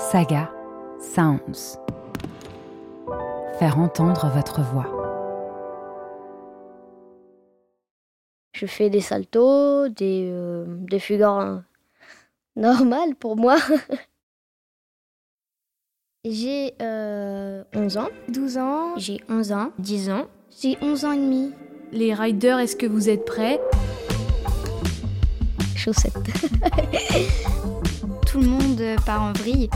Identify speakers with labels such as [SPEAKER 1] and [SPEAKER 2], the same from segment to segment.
[SPEAKER 1] Saga Sounds. Faire entendre votre voix.
[SPEAKER 2] Je fais des saltos, des, euh, des fugues normales pour moi. J'ai euh, 11 ans.
[SPEAKER 3] 12 ans.
[SPEAKER 4] J'ai 11 ans.
[SPEAKER 2] 10 ans.
[SPEAKER 3] J'ai 11 ans et demi.
[SPEAKER 5] Les riders, est-ce que vous êtes prêts?
[SPEAKER 2] Chaussettes.
[SPEAKER 4] Tout le monde part en vrille.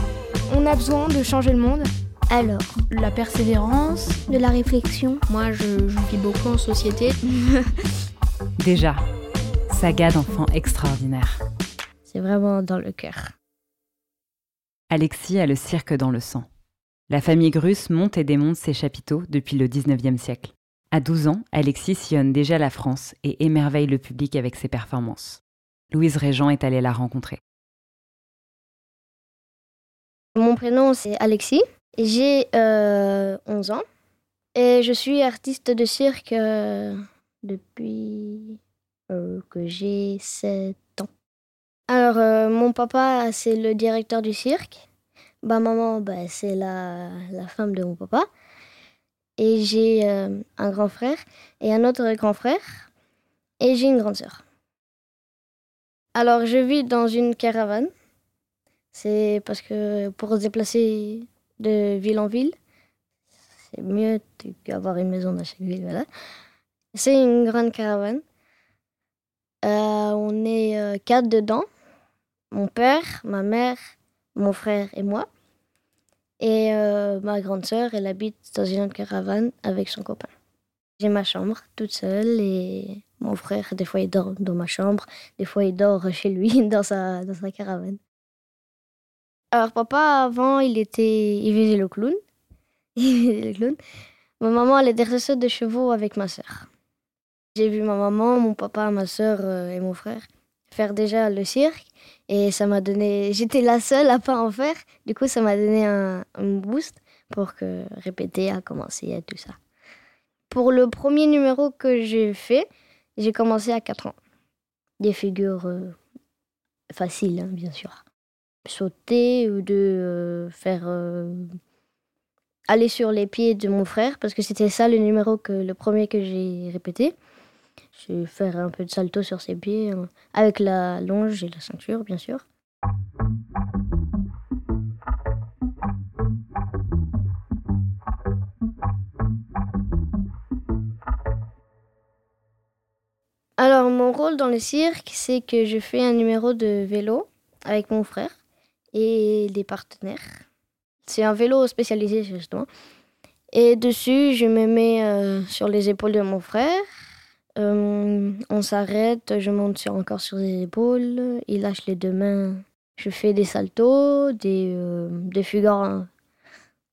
[SPEAKER 3] On a besoin de changer le monde.
[SPEAKER 4] Alors,
[SPEAKER 5] La persévérance
[SPEAKER 3] De la réflexion.
[SPEAKER 4] moi, je, je vis beaucoup en société.
[SPEAKER 1] Déjà, saga d'enfants extraordinaires.
[SPEAKER 2] C'est vraiment dans le cœur.
[SPEAKER 1] Alexis a le cirque dans le sang. La famille Grus monte et démonte ses chapiteaux depuis le 19e siècle. À 12 ans, Alexis sillonne déjà la France et émerveille le public avec ses performances. Louise Régent est allée la rencontrer.
[SPEAKER 2] Mon prénom, c'est Alexis. J'ai euh, 11 ans. Et je suis artiste de cirque euh, depuis euh, que j'ai 7 ans. Alors, euh, mon papa, c'est le directeur du cirque. Ma maman, bah, c'est la, la femme de mon papa. Et j'ai un grand frère et un autre grand frère. Et j'ai une grande sœur. Alors, je vis dans une caravane. C'est parce que pour se déplacer de ville en ville, c'est mieux d'avoir une maison dans chaque ville. Voilà. C'est une grande caravane. Euh, on est euh, quatre dedans. Mon père, ma mère, mon frère et moi. Et euh, ma grande sœur, elle habite dans une autre caravane avec son copain. J'ai ma chambre toute seule et mon frère, des fois, il dort dans ma chambre, des fois, il dort chez lui, dans sa, dans sa caravane. Alors, papa, avant, il était. Il faisait le clown. Il faisait le clown. Ma maman, elle est dresseuse de chevaux avec ma sœur. J'ai vu ma maman, mon papa, ma sœur euh, et mon frère faire déjà le cirque. Et ça m'a donné. J'étais la seule à pas en faire. Du coup, ça m'a donné un, boost pour que répéter, à commencer et tout ça. Pour le premier numéro que j'ai fait, j'ai commencé à 4 ans. Des figures euh, faciles, hein, bien sûr. Sauter ou de euh, faire. euh, aller sur les pieds de mon frère, parce que c'était ça le numéro que le premier que j'ai répété. J'ai faire un peu de salto sur ses pieds, euh, avec la longe et la ceinture, bien sûr. Alors, mon rôle dans le cirque, c'est que je fais un numéro de vélo avec mon frère et des partenaires. C'est un vélo spécialisé, justement. Et dessus, je me mets euh, sur les épaules de mon frère. Euh, on s'arrête, je monte sur- encore sur les épaules. Il lâche les deux mains. Je fais des saltos, des, euh, des fugues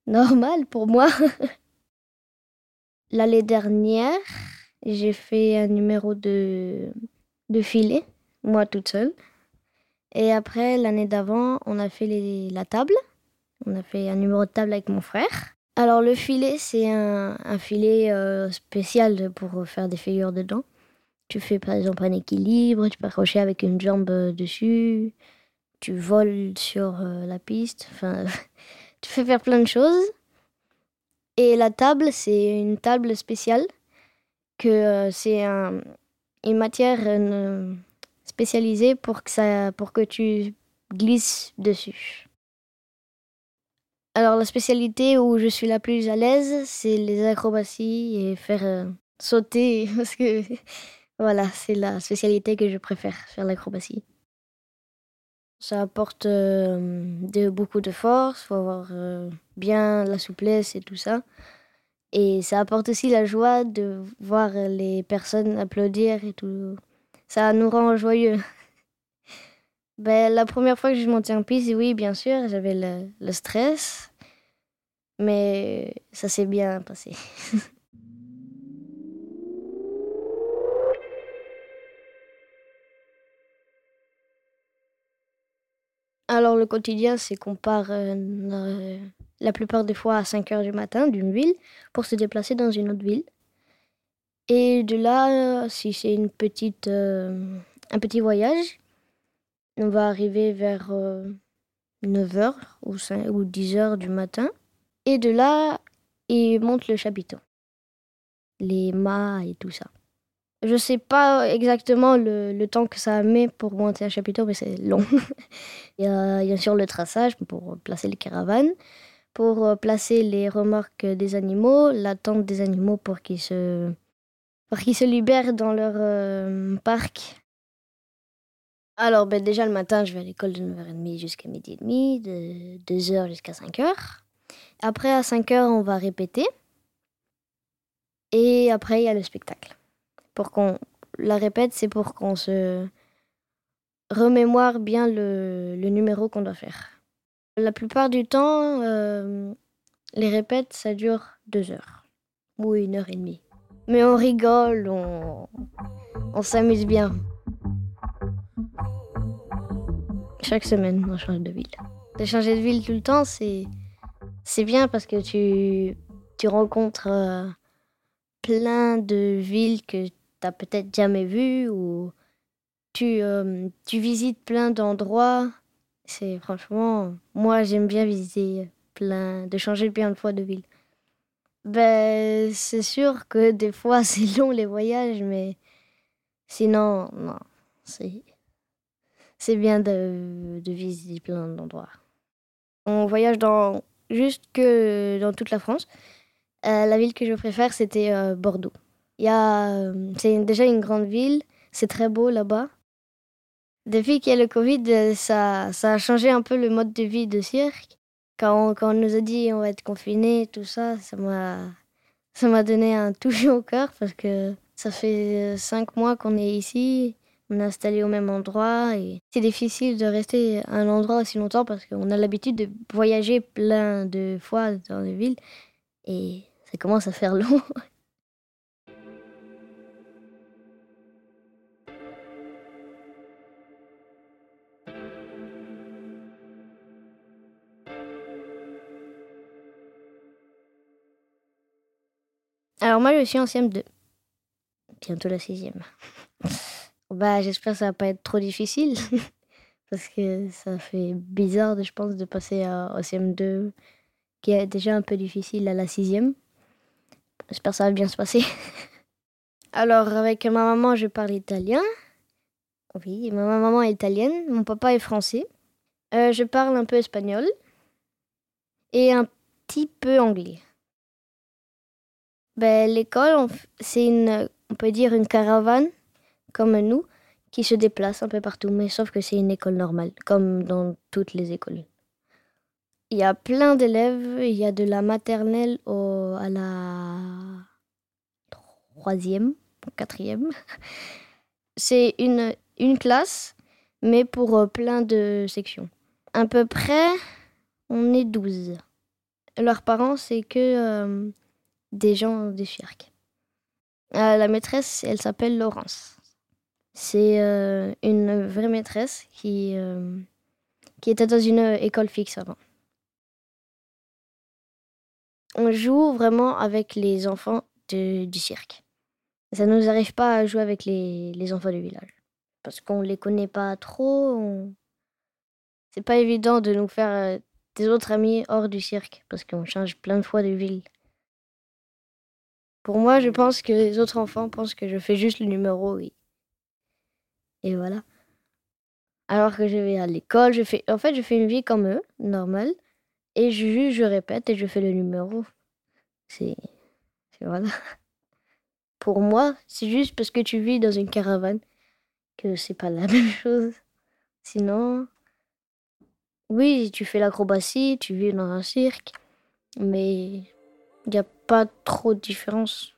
[SPEAKER 2] normales pour moi. L'année dernière, j'ai fait un numéro de, de filet, moi toute seule. Et après, l'année d'avant, on a fait la table. On a fait un numéro de table avec mon frère. Alors, le filet, c'est un, filet euh, spécial pour faire des figures dedans. Tu fais par exemple un équilibre, tu peux accrocher avec une jambe euh, dessus, tu voles sur euh, la piste. Enfin, tu fais faire plein de choses. Et la table, c'est une table spéciale que c'est un- une matière spécialisée pour que, ça, pour que tu glisses dessus. Alors la spécialité où je suis la plus à l'aise, c'est les acrobaties et faire euh, sauter parce que voilà, c'est la spécialité que je préfère, faire l'acrobatie. Ça apporte euh, beaucoup de force, faut avoir euh, bien la souplesse et tout ça. Et ça apporte aussi la joie de voir les personnes applaudir et tout. Ça nous rend joyeux. Ben, la première fois que je montais en piste, oui, bien sûr, j'avais le, stress, mais ça s'est bien passé. Alors, le quotidien, c'est qu'on part euh, euh, la plupart des fois à 5 heures du matin d'une ville pour se déplacer dans une autre ville. Et de là, euh, si c'est une petite, euh, un petit voyage, on va arriver vers 9h ou, 5 ou 10h du matin. Et de là, ils montent le chapiteau. Les mâts et tout ça. Je sais pas exactement le, temps que ça met pour monter un chapiteau, mais c'est long. il, y a, bien sûr le traçage pour placer les caravanes, pour placer les remorques des animaux, la tente des animaux pour qu'ils se, pour qu'ils se libèrent dans leur euh, parc. Alors, ben, déjà le matin, je vais à l'école de 9h30 jusqu'à midi et demi, de 2h jusqu'à 5h. Après, à 5h, on va répéter. Et après, il y a le spectacle pour qu'on la répète, c'est pour qu'on se remémore bien le, le numéro qu'on doit faire. La plupart du temps, euh, les répètes, ça dure deux heures ou une heure et demie. Mais on rigole, on, s'amuse bien. Chaque semaine, on change de ville. De changer de ville tout le temps, c'est, c'est bien parce que tu, tu rencontres euh, plein de villes que t'as peut-être jamais vu ou tu, euh, tu visites plein d'endroits. C'est franchement, moi j'aime bien visiter plein, de changer plein de fois de ville. Ben, c'est sûr que des fois c'est long les voyages, mais sinon, non, c'est, bien de, de visiter plein d'endroits. On voyage dans, juste que dans toute la France. Euh, la ville que je préfère, c'était euh, Bordeaux. Il euh, c'est déjà une grande ville, c'est très beau là-bas. Depuis qu'il y a le Covid, ça, ça a changé un peu le mode de vie de cirque. Quand on, nous a dit on va être confinés, tout ça, ça m'a, ça m'a donné un toucher au cœur parce que ça fait cinq mois qu'on est ici, on est installé au même endroit et c'est difficile de rester à un endroit aussi longtemps parce qu'on a l'habitude de voyager plein de fois dans les villes et ça commence à faire long. Alors moi je suis en CM2. Bientôt la sixième. bah j'espère que ça va pas être trop difficile. Parce que ça fait bizarre, je pense, de passer à, au CM2 qui est déjà un peu difficile à la sixième. J'espère que ça va bien se passer. Alors avec ma maman je parle italien. Oui, ma maman est italienne, mon papa est français. Euh, je parle un peu espagnol et un petit peu anglais. Ben, l'école, c'est une, on peut dire une caravane, comme nous, qui se déplace un peu partout, mais sauf que c'est une école normale, comme dans toutes les écoles. Il y a plein d'élèves, il y a de la maternelle au, à la troisième, quatrième. C'est une, une classe, mais pour euh, plein de sections. À peu près, on est 12. Leurs parents, c'est que euh, des gens du cirque. Euh, la maîtresse, elle s'appelle Laurence. C'est euh, une vraie maîtresse qui, euh, qui était dans une école fixe avant. On joue vraiment avec les enfants du cirque. Ça ne nous arrive pas à jouer avec les, les enfants du village. Parce qu'on ne les connaît pas trop. On... C'est pas évident de nous faire des autres amis hors du cirque. Parce qu'on change plein de fois de ville. Pour moi, je pense que les autres enfants pensent que je fais juste le numéro et, et voilà. Alors que je vais à l'école, je fais en fait, je fais une vie comme eux, normale et je je répète et je fais le numéro. C'est voilà. Pour moi, c'est juste parce que tu vis dans une caravane que c'est pas la même chose. Sinon oui, tu fais l'acrobatie, tu vis dans un cirque, mais il n'y a pas trop de différence.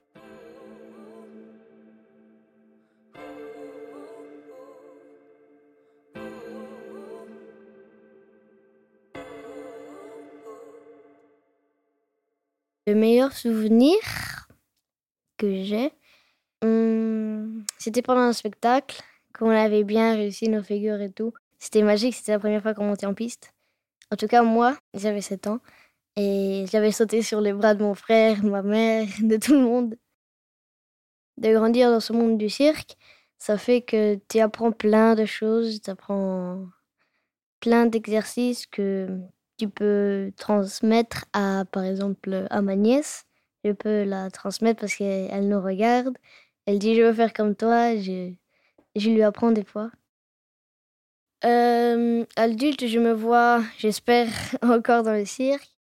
[SPEAKER 2] Le meilleur souvenir que j'ai, hum, c'était pendant un spectacle, qu'on avait bien réussi nos figures et tout. C'était magique, c'était la première fois qu'on montait en piste. En tout cas, moi, j'avais 7 ans. Et j'avais sauté sur les bras de mon frère, ma mère, de tout le monde. De grandir dans ce monde du cirque, ça fait que tu apprends plein de choses, tu apprends plein d'exercices que tu peux transmettre à, par exemple, à ma nièce. Je peux la transmettre parce qu'elle nous regarde. Elle dit, je veux faire comme toi. Je, lui apprends des fois. Euh, adulte, je me vois, j'espère, encore dans le cirque.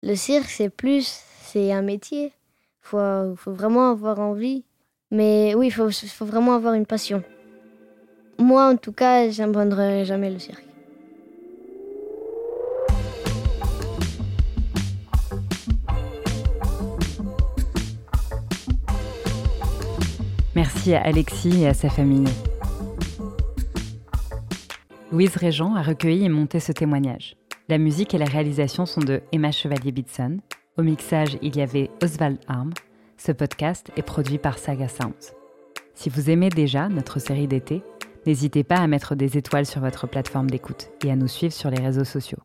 [SPEAKER 2] Le cirque, c'est plus, c'est un métier. Il faut, faut vraiment avoir envie. Mais oui, il faut, faut vraiment avoir une passion. Moi, en tout cas, j'abandonnerai jamais le cirque.
[SPEAKER 1] Merci à Alexis et à sa famille. Louise Régent a recueilli et monté ce témoignage. La musique et la réalisation sont de Emma Chevalier-Bitson. Au mixage, il y avait Oswald Arm. Ce podcast est produit par Saga Sounds. Si vous aimez déjà notre série d'été, n'hésitez pas à mettre des étoiles sur votre plateforme d'écoute et à nous suivre sur les réseaux sociaux.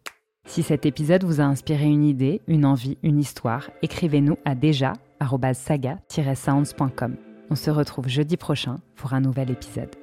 [SPEAKER 1] Si cet épisode vous a inspiré une idée, une envie, une histoire, écrivez-nous à déjà saga-sounds.com. On se retrouve jeudi prochain pour un nouvel épisode.